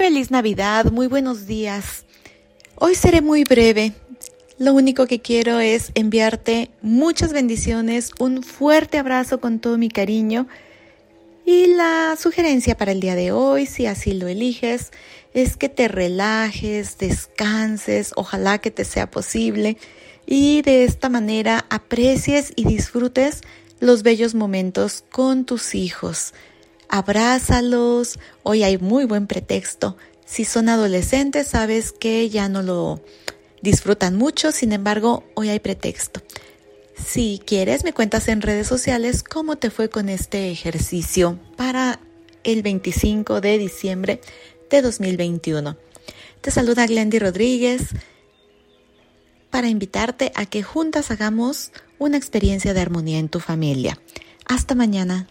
Feliz Navidad, muy buenos días. Hoy seré muy breve. Lo único que quiero es enviarte muchas bendiciones, un fuerte abrazo con todo mi cariño y la sugerencia para el día de hoy, si así lo eliges, es que te relajes, descanses, ojalá que te sea posible y de esta manera aprecies y disfrutes los bellos momentos con tus hijos. Abrázalos, hoy hay muy buen pretexto. Si son adolescentes, sabes que ya no lo disfrutan mucho, sin embargo, hoy hay pretexto. Si quieres, me cuentas en redes sociales cómo te fue con este ejercicio para el 25 de diciembre de 2021. Te saluda Glendy Rodríguez para invitarte a que juntas hagamos una experiencia de armonía en tu familia. Hasta mañana.